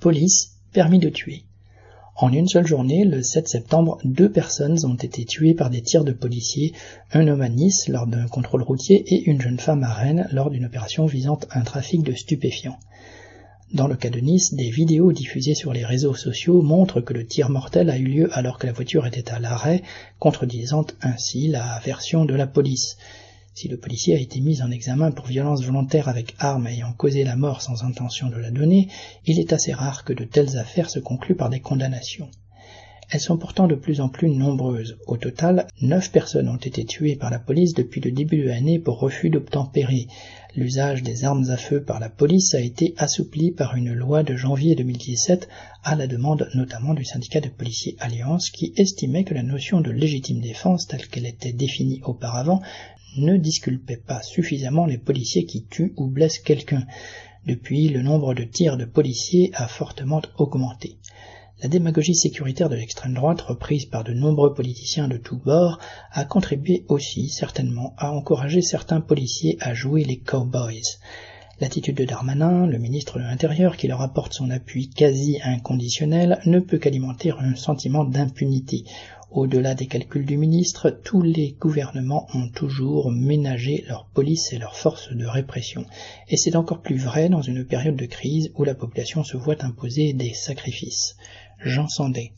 Police, permis de tuer. En une seule journée, le 7 septembre, deux personnes ont été tuées par des tirs de policiers, un homme à Nice lors d'un contrôle routier et une jeune femme à Rennes lors d'une opération visant un trafic de stupéfiants. Dans le cas de Nice, des vidéos diffusées sur les réseaux sociaux montrent que le tir mortel a eu lieu alors que la voiture était à l'arrêt, contredisant ainsi la version de la police. Si le policier a été mis en examen pour violence volontaire avec arme ayant causé la mort sans intention de la donner, il est assez rare que de telles affaires se concluent par des condamnations. Elles sont pourtant de plus en plus nombreuses. Au total, neuf personnes ont été tuées par la police depuis le début de l'année pour refus d'obtempérer. L'usage des armes à feu par la police a été assoupli par une loi de janvier 2017 à la demande notamment du syndicat de policiers Alliance qui estimait que la notion de légitime défense telle qu'elle était définie auparavant ne disculpait pas suffisamment les policiers qui tuent ou blessent quelqu'un. Depuis, le nombre de tirs de policiers a fortement augmenté. La démagogie sécuritaire de l'extrême droite, reprise par de nombreux politiciens de tous bords, a contribué aussi certainement à encourager certains policiers à jouer les cowboys. L'attitude de Darmanin, le ministre de l'Intérieur, qui leur apporte son appui quasi inconditionnel, ne peut qu'alimenter un sentiment d'impunité. Au-delà des calculs du ministre, tous les gouvernements ont toujours ménagé leur police et leurs forces de répression. Et c'est encore plus vrai dans une période de crise où la population se voit imposer des sacrifices. Jean Sandé.